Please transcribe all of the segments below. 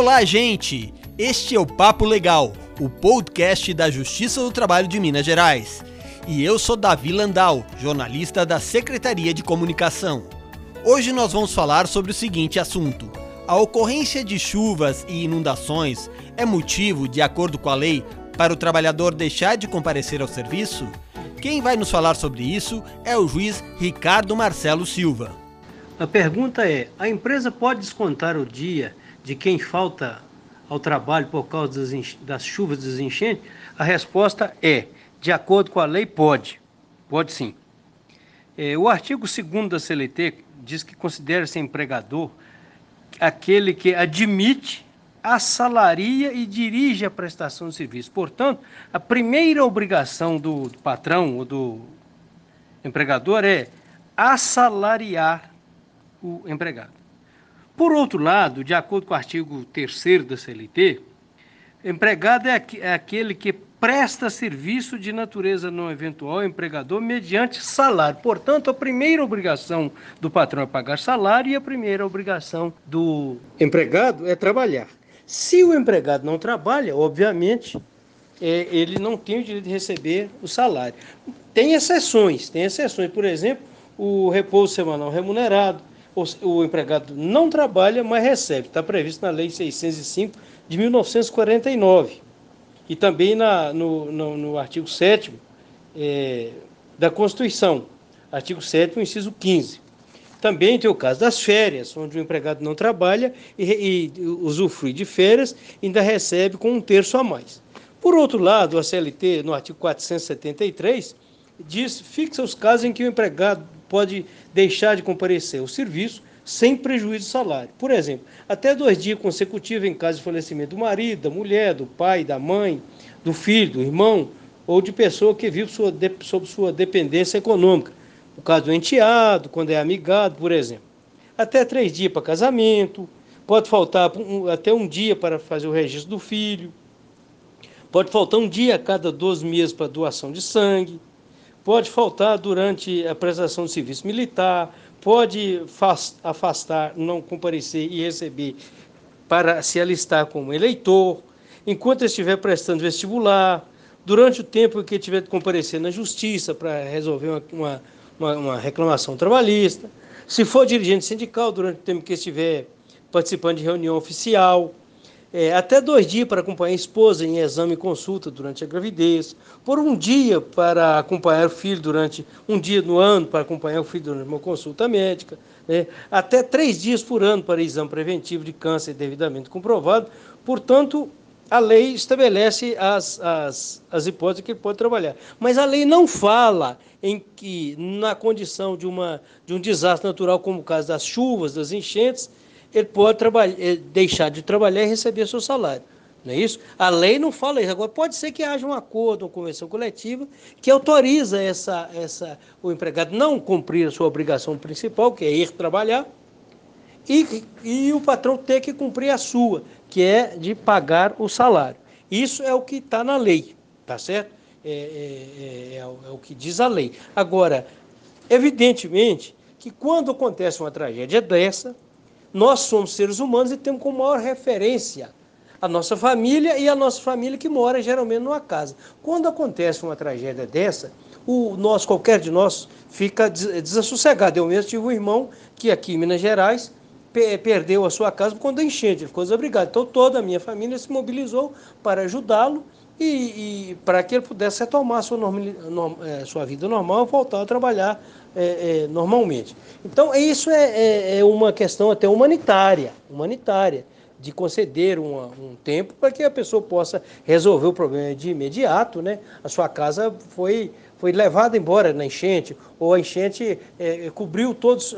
Olá, gente! Este é o Papo Legal, o podcast da Justiça do Trabalho de Minas Gerais. E eu sou Davi Landau, jornalista da Secretaria de Comunicação. Hoje nós vamos falar sobre o seguinte assunto: a ocorrência de chuvas e inundações é motivo, de acordo com a lei, para o trabalhador deixar de comparecer ao serviço? Quem vai nos falar sobre isso é o juiz Ricardo Marcelo Silva. A pergunta é: a empresa pode descontar o dia de quem falta ao trabalho por causa das, chuvas das enchentes? A resposta é: de acordo com a lei, pode. Pode sim. É, o artigo 2 da CLT diz que considera-se empregador aquele que admite, assalaria e dirige a prestação de serviço. Portanto, a primeira obrigação do, do patrão ou do empregador é assalariar o empregado. Por outro lado, de acordo com o artigo 3 da CLT, empregado é, é aquele que presta serviço de natureza não eventual ao empregador mediante salário. Portanto, a primeira obrigação do patrão é pagar salário e a primeira obrigação do empregado é trabalhar. Se o empregado não trabalha, obviamente, é, ele não tem o direito de receber o salário. Tem exceções, tem exceções. Por exemplo, o repouso semanal remunerado, o, empregado não trabalha, mas recebe. Está previsto na Lei 605 de 1949 e também na, no, no, no artigo 7 é, da Constituição, artigo 7 inciso 15. Também tem o caso das férias, onde o empregado não trabalha e, e usufrui de férias ainda recebe com um terço a mais. Por outro lado, a CLT, no artigo 473, diz, fixa os casos em que o empregado pode deixar de comparecer ao serviço sem prejuízo de salário. Por exemplo, até dois dias consecutivos em caso de falecimento do marido, da mulher, do pai, da mãe, do filho, do irmão, ou de pessoa que vive sua, sob sua dependência econômica. No caso do enteado, quando é amigado, por exemplo. Até três dias para casamento, pode faltar um, até um dia para fazer o registro do filho, pode faltar um dia a cada 12 meses para doação de sangue, pode faltar durante a prestação de serviço militar, pode afastar, não comparecer e receber para se alistar como eleitor, enquanto estiver prestando vestibular, durante o tempo que tiver de comparecer na justiça para resolver uma, uma, uma, reclamação trabalhista, se for dirigente sindical, durante o tempo que estiver participando de reunião oficial, é, até dois dias para acompanhar a esposa em exame e consulta durante a gravidez, por um dia para acompanhar o filho durante um dia no ano para acompanhar o filho durante uma consulta médica, né? até três dias por ano para exame preventivo de câncer devidamente comprovado. Portanto, a lei estabelece as, as, as hipóteses que ele pode trabalhar. Mas a lei não fala em que, na condição de, uma, de um desastre natural, como o caso das chuvas, das enchentes, ele pode trabalhar, deixar de trabalhar e receber seu salário. Não é isso? A lei não fala isso. Agora, pode ser que haja um acordo, uma convenção coletiva, que autoriza essa, essa, o empregado não cumprir a sua obrigação principal, que é ir trabalhar, e, e o patrão ter que cumprir a sua, que é de pagar o salário. Isso é o que está na lei, tá certo? É, é, é, é, o que diz a lei. Agora, evidentemente que quando acontece uma tragédia dessa, nós somos seres humanos e temos como maior referência a nossa família e a nossa família que mora geralmente numa casa. Quando acontece uma tragédia dessa, o nós, qualquer de nós, fica desassossegado. Eu mesmo tive um irmão que aqui em Minas Gerais perdeu a sua casa quando a enchente, ele ficou desabrigado. Então toda a minha família se mobilizou para ajudá-lo e, e, para que ele pudesse retomar a sua, é, sua vida normal e voltar a trabalhar é, é, normalmente. Então, isso é, é, é, uma questão até humanitária, humanitária, de conceder uma, um tempo para que a pessoa possa resolver o problema de imediato. Né? A sua casa foi, foi levada embora na enchente, ou a enchente cobriu todos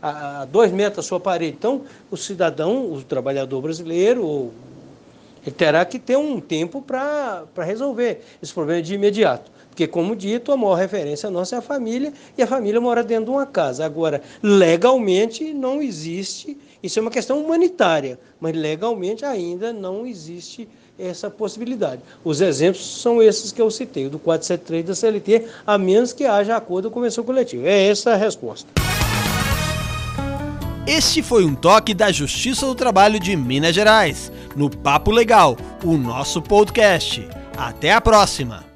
a, a dois metros da sua parede. Então, o cidadão, o trabalhador brasileiro, ele terá que ter um tempo para resolver esse problema de imediato. Porque, como dito, a maior referência nossa é a família e a família mora dentro de uma casa. Agora, legalmente não existe, isso é uma questão humanitária, mas legalmente ainda não existe essa possibilidade. Os exemplos são esses que eu citei, do 473 da CLT, a menos que haja acordo com a convenção coletiva. É essa a resposta. Este foi um toque da Justiça do Trabalho de Minas Gerais, no Papo Legal, o nosso podcast. Até a próxima!